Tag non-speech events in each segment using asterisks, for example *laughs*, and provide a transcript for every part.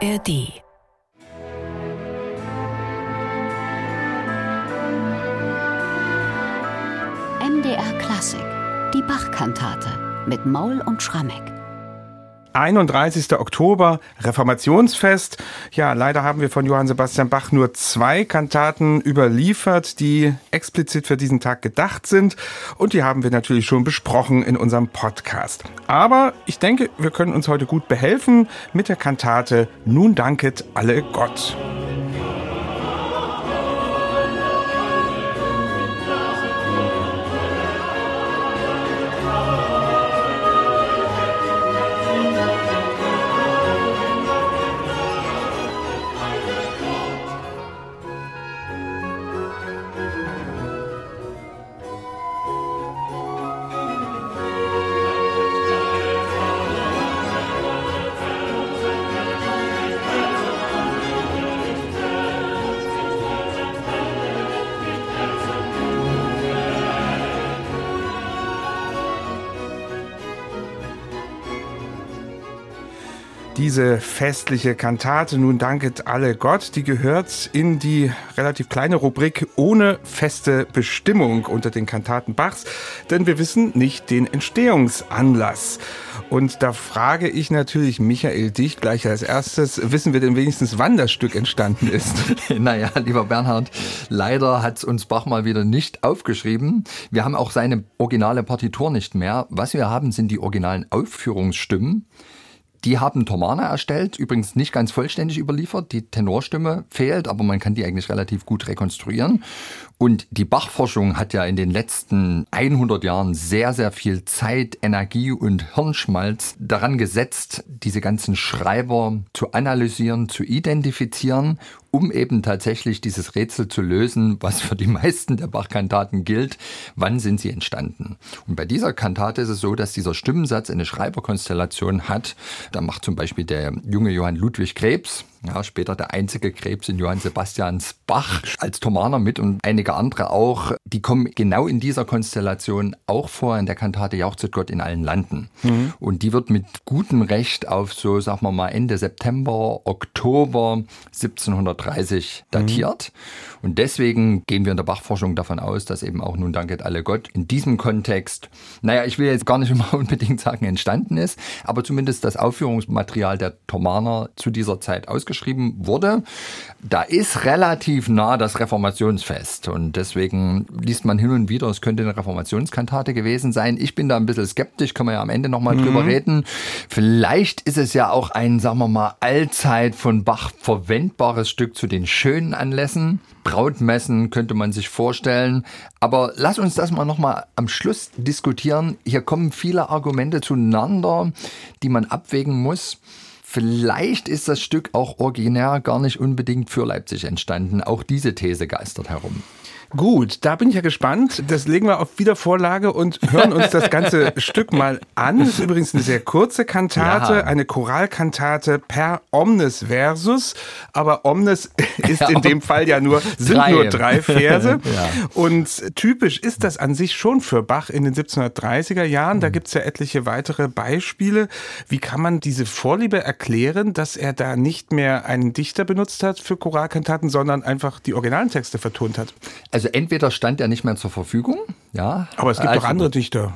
ARD MDR Klassik, die Bachkantate mit Maul und Schrammeck. 31. Oktober, Reformationsfest. Ja, leider haben wir von Johann Sebastian Bach nur zwei Kantaten überliefert, die explizit für diesen Tag gedacht sind. Und die haben wir natürlich schon besprochen in unserem Podcast. Aber ich denke, wir können uns heute gut behelfen mit der Kantate Nun danket alle Gott. Diese festliche Kantate, nun danket alle Gott, die gehört in die relativ kleine Rubrik ohne feste Bestimmung unter den Kantaten Bachs, denn wir wissen nicht den Entstehungsanlass. Und da frage ich natürlich Michael dich gleich als erstes, wissen wir denn wenigstens, wann das Stück entstanden ist? *laughs* naja, lieber Bernhard, leider hat es uns Bach mal wieder nicht aufgeschrieben. Wir haben auch seine originale Partitur nicht mehr. Was wir haben, sind die originalen Aufführungsstimmen. Die haben Tomana erstellt, übrigens nicht ganz vollständig überliefert. Die Tenorstimme fehlt, aber man kann die eigentlich relativ gut rekonstruieren. Und die Bachforschung hat ja in den letzten 100 Jahren sehr, sehr viel Zeit, Energie und Hirnschmalz daran gesetzt, diese ganzen Schreiber zu analysieren, zu identifizieren, um eben tatsächlich dieses Rätsel zu lösen, was für die meisten der Bach-Kantaten gilt. Wann sind sie entstanden? Und bei dieser Kantate ist es so, dass dieser Stimmensatz eine Schreiberkonstellation hat. Da macht zum Beispiel der junge Johann Ludwig Krebs, ja, später der einzige Krebs in Johann Sebastians Bach als Thomaner mit und einige andere auch. Die kommen genau in dieser Konstellation auch vor in der Kantate Jauchzet Gott in allen Landen. Mhm. Und die wird mit gutem Recht auf so, sagen wir mal, Ende September, Oktober 1730 datiert. Mhm. Und deswegen gehen wir in der Bachforschung davon aus, dass eben auch nun danket alle Gott in diesem Kontext, naja, ich will jetzt gar nicht *laughs* immer unbedingt sagen, entstanden ist, aber zumindest das Aufführungsmaterial der Thomaner zu dieser Zeit ausgeschrieben wurde. Da ist relativ nah das Reformationsfest und deswegen liest man hin und wieder, es könnte eine Reformationskantate gewesen sein. Ich bin da ein bisschen skeptisch, können wir ja am Ende nochmal mhm. drüber reden. Vielleicht ist es ja auch ein, sagen wir mal, allzeit von Bach verwendbares Stück zu den schönen Anlässen. Brautmessen könnte man sich vorstellen. Aber lass uns das mal nochmal am Schluss diskutieren. Hier kommen viele Argumente zueinander, die man abwägen muss. Vielleicht ist das Stück auch originär gar nicht unbedingt für Leipzig entstanden. Auch diese These geistert herum. Gut, da bin ich ja gespannt. Das legen wir auf Wiedervorlage und hören uns das ganze *laughs* Stück mal an. Das ist übrigens eine sehr kurze Kantate, ja. eine Choralkantate per Omnes Versus. Aber Omnes *laughs* ist in dem Fall ja nur, sind drei. nur drei Verse. *laughs* ja. Und typisch ist das an sich schon für Bach in den 1730er Jahren. Da mhm. gibt's ja etliche weitere Beispiele. Wie kann man diese Vorliebe erklären, dass er da nicht mehr einen Dichter benutzt hat für Choralkantaten, sondern einfach die originalen Texte vertont hat? Also entweder stand er nicht mehr zur Verfügung, ja. Aber es gibt also, doch andere Dichter.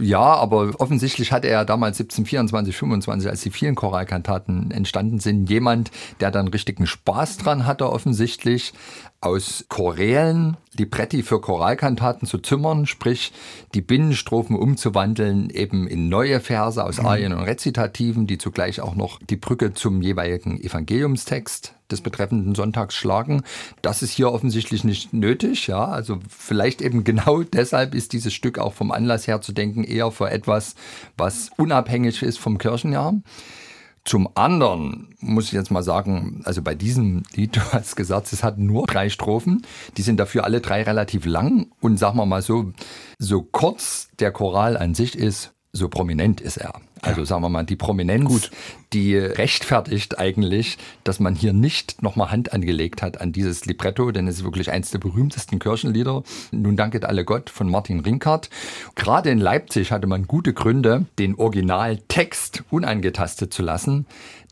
Ja, aber offensichtlich hatte er damals 1724, 25, als die vielen Choralkantaten entstanden sind, jemand, der dann richtigen Spaß dran hatte, offensichtlich aus Chorälen Libretti für Choralkantaten zu zimmern, sprich die Binnenstrophen umzuwandeln eben in neue Verse aus mhm. Arien und Rezitativen, die zugleich auch noch die Brücke zum jeweiligen Evangeliumstext des betreffenden Sonntags schlagen. Das ist hier offensichtlich nicht nötig, ja. Also vielleicht eben genau *laughs* deshalb ist dieses Stück auch vom Anlass her zu denken eher für etwas, was unabhängig ist vom Kirchenjahr. Zum anderen muss ich jetzt mal sagen, also bei diesem Lied, *laughs* du hast gesagt, es hat nur drei Strophen. Die sind dafür alle drei relativ lang und sagen wir mal so, so kurz der Choral an sich ist, so prominent ist er. Also sagen wir mal, die Prominenz, Gut. die rechtfertigt eigentlich, dass man hier nicht nochmal Hand angelegt hat an dieses Libretto, denn es ist wirklich eines der berühmtesten Kirchenlieder. Nun danket alle Gott von Martin Rinkart. Gerade in Leipzig hatte man gute Gründe, den Originaltext unangetastet zu lassen.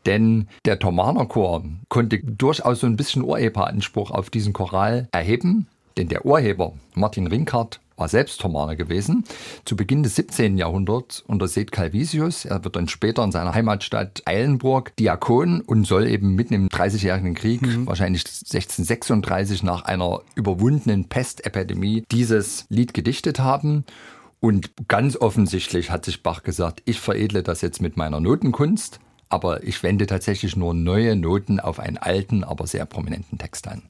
Denn der Thomaner Chor konnte durchaus so ein bisschen Urheberanspruch auf diesen Choral erheben. Denn der Urheber, Martin Rinkart, war selbst Thomaner gewesen. Zu Beginn des 17. Jahrhunderts unter Seth Calvisius. Er wird dann später in seiner Heimatstadt Eilenburg Diakon und soll eben mitten im 30-jährigen Krieg, mhm. wahrscheinlich 1636 nach einer überwundenen Pestepidemie, dieses Lied gedichtet haben. Und ganz offensichtlich hat sich Bach gesagt, ich veredle das jetzt mit meiner Notenkunst, aber ich wende tatsächlich nur neue Noten auf einen alten, aber sehr prominenten Text an.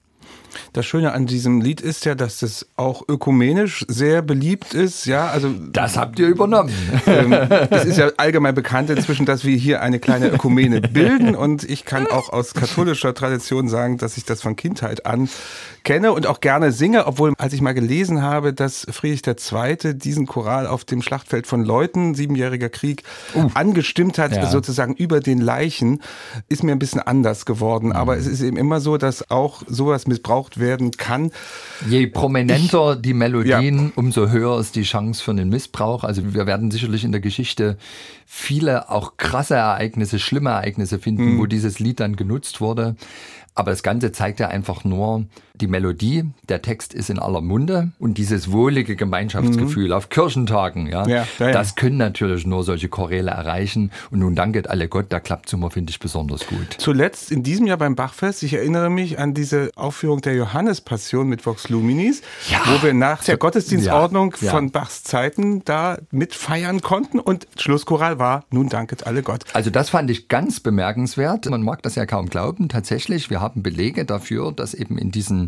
Das Schöne an diesem Lied ist ja, dass es auch ökumenisch sehr beliebt ist. Ja, also das habt ihr übernommen. *laughs* Ähm, es ist ja allgemein bekannt inzwischen, dass wir hier eine kleine Ökumene bilden und ich kann auch aus katholischer Tradition sagen, dass ich das von Kindheit an kenne und auch gerne singe, obwohl als ich mal gelesen habe, dass Friedrich II. diesen Choral auf dem Schlachtfeld von Leuten, Siebenjähriger Krieg, uh, angestimmt hat, ja. sozusagen über den Leichen, ist mir ein bisschen anders geworden. Mhm. Aber es ist eben immer so, dass auch sowas missbraucht werden kann. Je prominenter ich, die Melodien, ja. umso höher ist die Chance für einen Missbrauch. Also wir werden sicherlich in der Geschichte viele auch krasse Ereignisse, schlimme Ereignisse finden, mhm. wo dieses Lied dann genutzt wurde. Aber das Ganze zeigt ja einfach nur die Melodie, der Text ist in aller Munde und dieses wohlige Gemeinschaftsgefühl mhm. auf Kirchentagen, ja, ja, ja, das können natürlich nur solche Choräle erreichen. Und nun danket alle Gott, da klappt es immer, finde ich, besonders gut. Zuletzt in diesem Jahr beim Bachfest, ich erinnere mich an diese Aufführung der Johannespassion mit Vox Luminis, ja. wo wir nach der Gottesdienstordnung von Bachs Zeiten da mitfeiern konnten und Schlusschoral war, nun danket alle Gott. Also das fand ich ganz bemerkenswert. Man mag das ja kaum glauben. Tatsächlich, wir haben Belege dafür, dass eben in diesen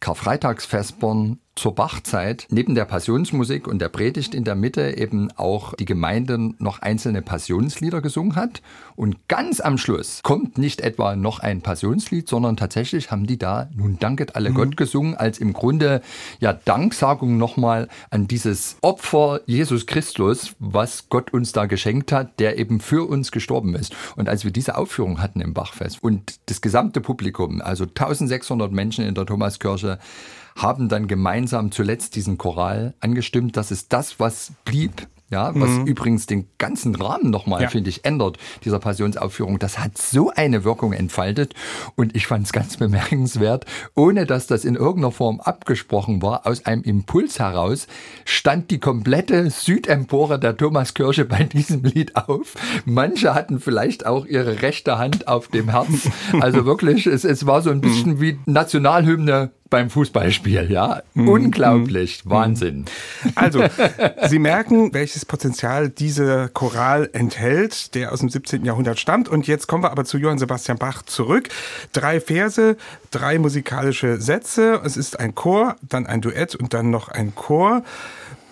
Karfreitagsvespern zur Bachzeit neben der Passionsmusik und der Predigt in der Mitte eben auch die Gemeinde noch einzelne Passionslieder gesungen hat. Und ganz am Schluss kommt nicht etwa noch ein Passionslied, sondern tatsächlich haben die da Nun danket alle mhm. Gott gesungen, als im Grunde ja Danksagung nochmal an dieses Opfer Jesus Christus, was Gott uns da geschenkt hat, der eben für uns gestorben ist. Und als wir diese Aufführung hatten im Bachfest und das gesamte Publikum, also 1600 Menschen in der Thomaskirche, haben dann gemeinsam zuletzt diesen Choral angestimmt. Das ist das, was blieb ja, was mhm. übrigens den ganzen Rahmen nochmal, ja. finde ich, ändert, dieser Passionsaufführung. Das hat so eine Wirkung entfaltet und ich fand es ganz bemerkenswert, ohne dass das in irgendeiner Form abgesprochen war, aus einem Impuls heraus stand die komplette Südempore der Thomaskirche bei diesem Lied auf. Manche hatten vielleicht auch ihre rechte Hand auf dem Herz. Also wirklich, es, es war so ein bisschen mhm. wie Nationalhymne beim Fußballspiel, ja. Mhm. Unglaublich, mhm. Wahnsinn. Also, *laughs* Sie merken, welches Potenzial dieser Choral enthält, der aus dem 17. Jahrhundert stammt. Und jetzt kommen wir aber zu Johann Sebastian Bach zurück. Drei Verse, drei musikalische Sätze. Es ist ein Chor, dann ein Duett und dann noch ein Chor.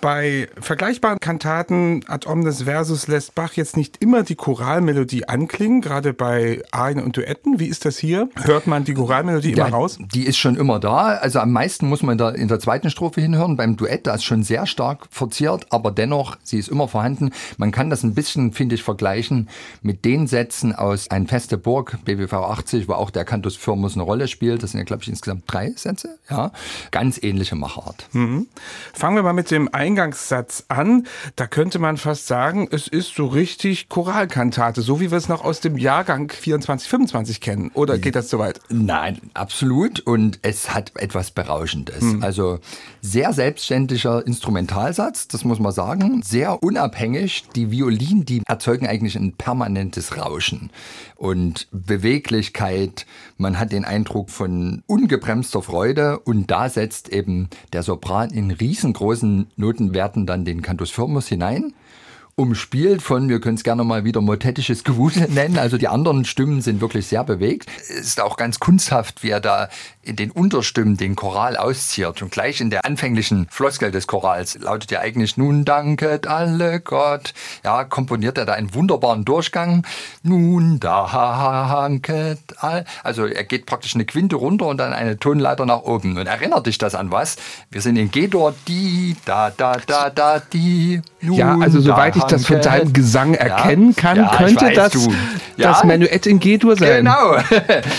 Bei vergleichbaren Kantaten ad omnes versus lässt Bach jetzt nicht immer die Choralmelodie anklingen, gerade bei Arien und Duetten. Wie ist das hier? Hört man die Choralmelodie ja, immer raus? Die ist schon immer da. Also am meisten muss man da in der zweiten Strophe hinhören. Beim Duett, da ist schon sehr stark verziert, aber dennoch, sie ist immer vorhanden. Man kann das ein bisschen, finde ich, vergleichen mit den Sätzen aus Ein feste Burg, BWV 80, wo auch der Cantus Firmus eine Rolle spielt. Das sind ja, glaube ich, insgesamt drei Sätze. Ja, ganz ähnliche Machart. Mhm. Fangen wir mal mit dem Eingang Eingangssatz an. Da könnte man fast sagen, es ist so richtig Choralkantate, so wie wir es noch aus dem Jahrgang 24, 25 kennen. Oder geht das zu weit? Nein, absolut. Und es hat etwas Berauschendes. Hm. Also sehr selbstständiger Instrumentalsatz, das muss man sagen. Sehr unabhängig. Die Violinen, die erzeugen eigentlich ein permanentes Rauschen und Beweglichkeit. Man hat den Eindruck von ungebremster Freude und da setzt eben der Sopran in riesengroßen Notenwerten dann den Cantus firmus hinein umspielt von, wir können es gerne mal wieder motettisches Gewusel *laughs* nennen. Also die anderen Stimmen sind wirklich sehr bewegt. Es ist auch ganz kunsthaft, wie er da in den Unterstimmen den Choral auszieht. Und gleich in der anfänglichen Floskel des Chorals lautet ja eigentlich, nun danket alle Gott. Ja, komponiert er da einen wunderbaren Durchgang. Nun danket all. Also er geht praktisch eine Quinte runter und dann eine Tonleiter nach oben. Und erinnert dich das an was? Wir sind in G-Dur, die, da, da, da, da, die. Nun, ja, also soweit ich das von deinem Gesang erkennen kann, Ja, könnte weiß, das du. das Ja. Menuett in G-Dur sein. Genau. *laughs*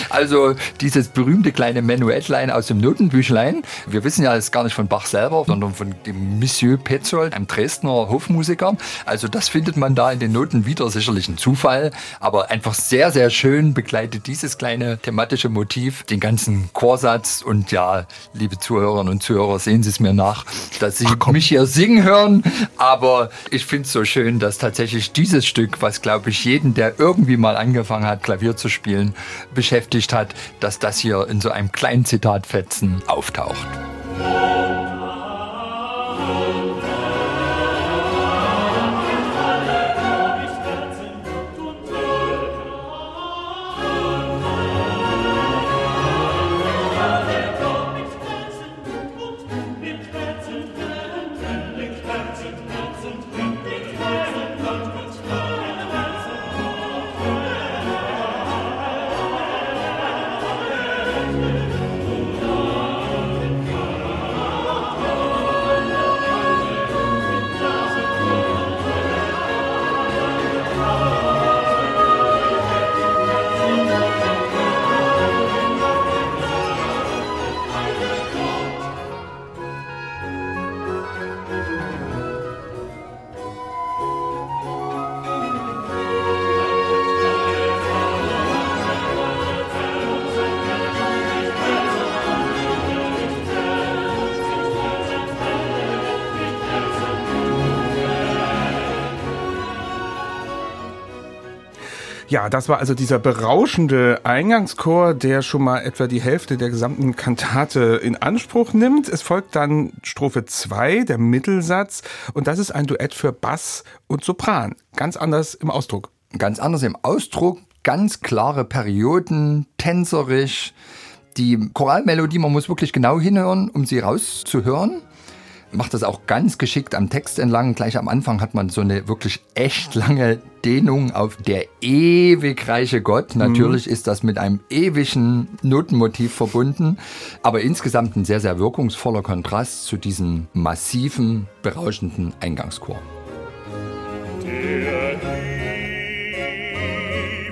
Also dieses berühmte kleine Menuettlein aus dem Notenbüchlein. Wir wissen ja, es ist gar nicht von Bach selber, sondern von dem Monsieur Petzold, einem Dresdner Hofmusiker. Also das findet man da in den Noten wieder, sicherlich ein Zufall, aber einfach sehr, sehr schön begleitet dieses kleine thematische Motiv den ganzen Chorsatz. Und ja, liebe Zuhörerinnen und Zuhörer, sehen Sie es mir nach, dass Sie mich hier singen hören. Aber ich finde es so schön, dass tatsächlich dieses Stück, was glaube ich jeden, der irgendwie mal angefangen hat, Klavier zu spielen, beschäftigt hat, dass das hier in so einem kleinen Zitatfetzen auftaucht. Ja, das war also dieser berauschende Eingangschor, der schon mal etwa die Hälfte der gesamten Kantate in Anspruch nimmt. Es folgt dann Strophe 2, der Mittelsatz, und das ist ein Duett für Bass und Sopran. Ganz anders im Ausdruck. Ganz anders im Ausdruck, ganz klare Perioden, tänzerisch. Die Choralmelodie, man muss wirklich genau hinhören, um sie rauszuhören. Macht das auch ganz geschickt am Text entlang. Gleich am Anfang hat man so eine wirklich echt lange Dehnung auf der ewig reiche Gott. Natürlich ist das mit einem ewigen Notenmotiv verbunden, aber insgesamt ein sehr, sehr wirkungsvoller Kontrast zu diesem massiven, berauschenden Eingangschor. Der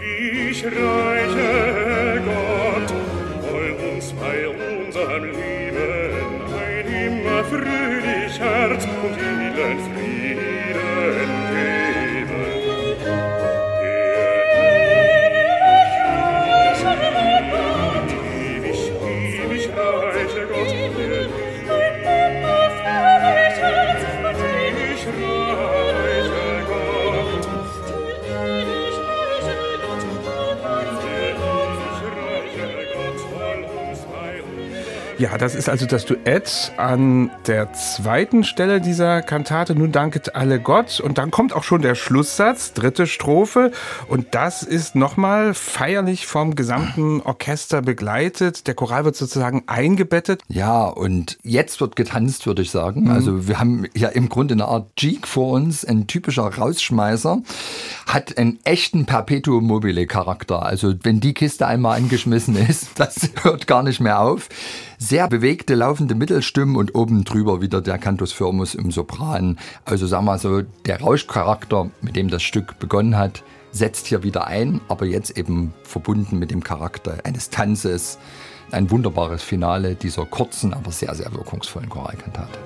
ewig reiche Gott, soll uns bei unserem Leben ein immer fröhlich Herz und vielen Frieden Ja, das ist also das Duett an der zweiten Stelle dieser Kantate. Nun danket alle Gott. Und dann kommt auch schon der Schlusssatz, dritte Strophe. Und das ist nochmal feierlich vom gesamten Orchester begleitet. Der Choral wird sozusagen eingebettet. Ja, und jetzt wird getanzt, würde ich sagen. Also wir haben ja im Grunde eine Art Jeek vor uns, ein typischer Rausschmeißer, hat einen echten Perpetuum mobile Charakter. Also wenn die Kiste einmal angeschmissen ist, *laughs* das hört gar nicht mehr auf. Sehr bewegte, laufende Mittelstimmen und oben drüber wieder der Cantus firmus im Sopran. Also sagen wir so, der Rauschcharakter, mit dem das Stück begonnen hat, setzt hier wieder ein, aber jetzt eben verbunden mit dem Charakter eines Tanzes. Ein wunderbares Finale dieser kurzen, aber sehr, sehr wirkungsvollen Choralkantate.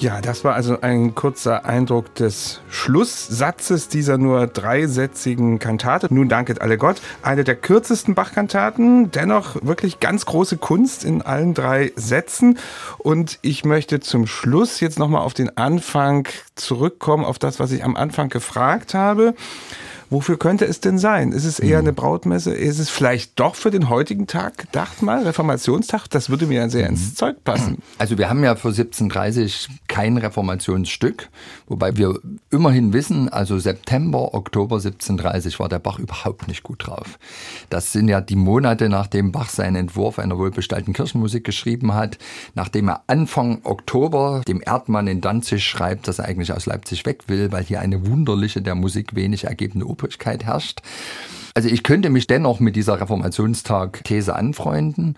Ja, das war also ein kurzer Eindruck des Schlusssatzes dieser nur dreisätzigen Kantate. Nun danket alle Gott. Eine der kürzesten Bach-Kantaten, dennoch wirklich ganz große Kunst in allen drei Sätzen. Und ich möchte zum Schluss jetzt nochmal auf den Anfang zurückkommen, auf das, was ich am Anfang gefragt habe. Wofür könnte es denn sein? Ist es eher eine Brautmesse? Ist es vielleicht doch für den heutigen Tag gedacht mal, Reformationstag? Das würde mir sehr ins Zeug passen. Also wir haben ja für 1730 kein Reformationsstück, wobei wir immerhin wissen, also September, Oktober 1730 war der Bach überhaupt nicht gut drauf. Das sind ja die Monate, nachdem Bach seinen Entwurf einer wohlbestallten Kirchenmusik geschrieben hat, nachdem er Anfang Oktober dem Erdmann in Danzig schreibt, dass er eigentlich aus Leipzig weg will, weil hier eine wunderliche, der Musik wenig ergebende Obrigkeit herrscht. Also ich könnte mich dennoch mit dieser Reformationstag-These anfreunden.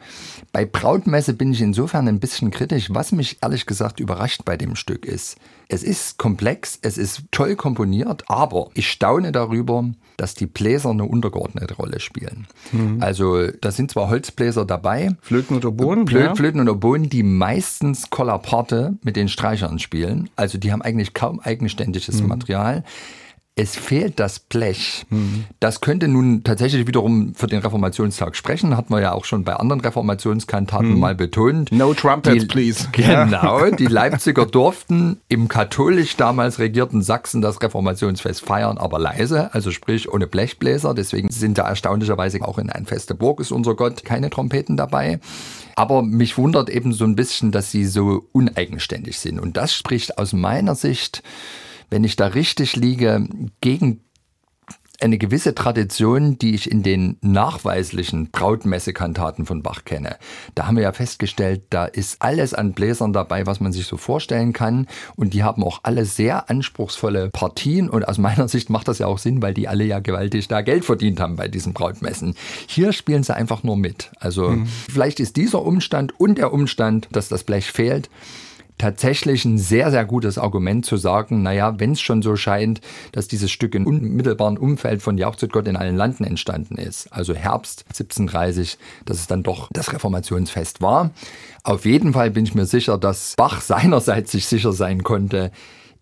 Bei Brautmesse bin ich insofern ein bisschen kritisch. Was mich ehrlich gesagt überrascht bei dem Stück ist, es ist komplex, es ist toll komponiert, aber ich staune darüber, dass die Bläser eine untergeordnete Rolle spielen. Mhm. Also da sind zwar Holzbläser dabei, Flöten oder Bohnen, Flö ja. Flöten oder Bohnen, die meistens Kollaparte mit den Streichern spielen. Also die haben eigentlich kaum eigenständiges mhm. Material es fehlt das Blech. Mhm. Das könnte nun tatsächlich wiederum für den Reformationstag sprechen, hat man ja auch schon bei anderen Reformationskantaten mhm. mal betont. No trumpets, die, please. *laughs* Genau, die Leipziger *laughs* durften im katholisch damals regierten Sachsen das Reformationsfest feiern, aber leise, also sprich ohne Blechbläser. Deswegen sind da erstaunlicherweise auch in ein feste Burg ist unser Gott keine Trompeten dabei. Aber mich wundert eben so ein bisschen, dass sie so uneigenständig sind. Und das spricht aus meiner Sicht wenn ich da richtig liege, gegen eine gewisse Tradition, die ich in den nachweislichen Brautmessekantaten von Bach kenne. Da haben wir ja festgestellt, da ist alles an Bläsern dabei, was man sich so vorstellen kann. Und die haben auch alle sehr anspruchsvolle Partien. Und aus meiner Sicht macht das ja auch Sinn, weil die alle ja gewaltig da Geld verdient haben bei diesen Brautmessen. Hier spielen sie einfach nur mit. Also mhm. vielleicht ist dieser Umstand und der Umstand, dass das Blech fehlt, tatsächlich ein sehr, sehr gutes Argument zu sagen, naja, wenn es schon so scheint, dass dieses Stück im unmittelbaren Umfeld von Jauchzet Gott in allen Landen entstanden ist, also Herbst 1730, dass es dann doch das Reformationsfest war. Auf jeden Fall bin ich mir sicher, dass Bach *laughs* seinerseits sich sicher sein konnte,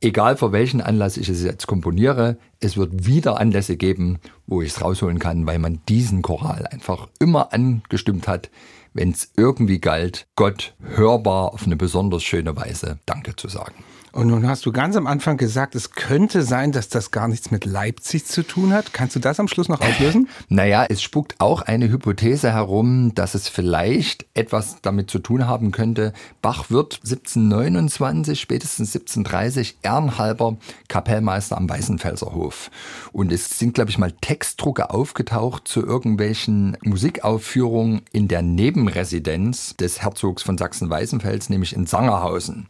egal für welchen Anlass ich es jetzt komponiere, es wird wieder Anlässe geben, wo ich es rausholen kann, weil man diesen Choral einfach immer angestimmt hat, wenn es irgendwie galt, Gott hörbar auf eine besonders schöne Weise Danke zu sagen. Und nun hast du ganz am Anfang gesagt, es könnte sein, dass das gar nichts mit Leipzig zu tun hat. Kannst du das am Schluss noch auflösen? *laughs* naja, es spukt auch eine Hypothese herum, dass es vielleicht etwas damit zu tun haben könnte. Bach wird 1729, spätestens 1730 ehrenhalber Kapellmeister am Weißenfelser Hof. Und es sind, glaube ich, mal Textdrucke aufgetaucht zu irgendwelchen Musikaufführungen in der Nebenresidenz des Herzogs von Sachsen-Weißenfels, nämlich in Sangerhausen.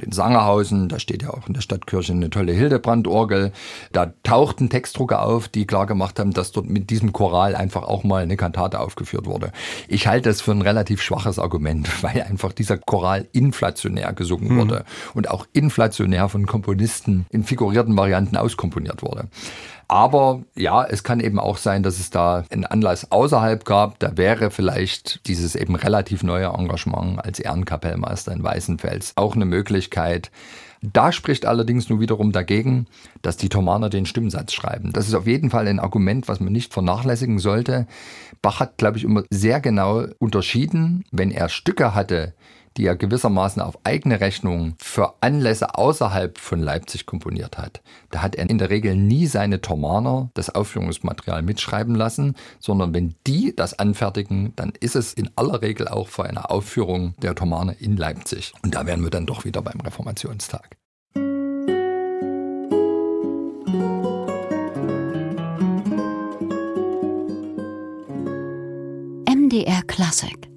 In Sangerhausen, da steht ja auch in der Stadtkirche eine tolle Hildebrandorgel, da tauchten Textdrucke auf, die klar gemacht haben, dass dort mit diesem Choral einfach auch mal eine Kantate aufgeführt wurde. Ich halte das für ein relativ schwaches Argument, *laughs* weil einfach dieser Choral inflationär gesungen hm. wurde und auch inflationär von Komponisten in figurierten Varianten auskomponiert wurde. Aber ja, es kann eben auch sein, dass es da einen Anlass außerhalb gab. Da wäre vielleicht dieses eben relativ neue Engagement als Ehrenkapellmeister in Weißenfels auch eine Möglichkeit. Da spricht allerdings nur wiederum dagegen, dass die Thomaner den Stimmsatz schreiben. Das ist auf jeden Fall ein Argument, was man nicht vernachlässigen sollte. Bach hat, glaube ich, immer sehr genau unterschieden, wenn er Stücke hatte, die er gewissermaßen auf eigene Rechnung für Anlässe außerhalb von Leipzig komponiert hat. Da hat er in der Regel nie seine Thomaner das Aufführungsmaterial mitschreiben lassen, sondern wenn die das anfertigen, dann ist es in aller Regel auch für eine Aufführung der Thomaner in Leipzig. Und da wären wir dann doch wieder beim Reformationstag. MDR Classic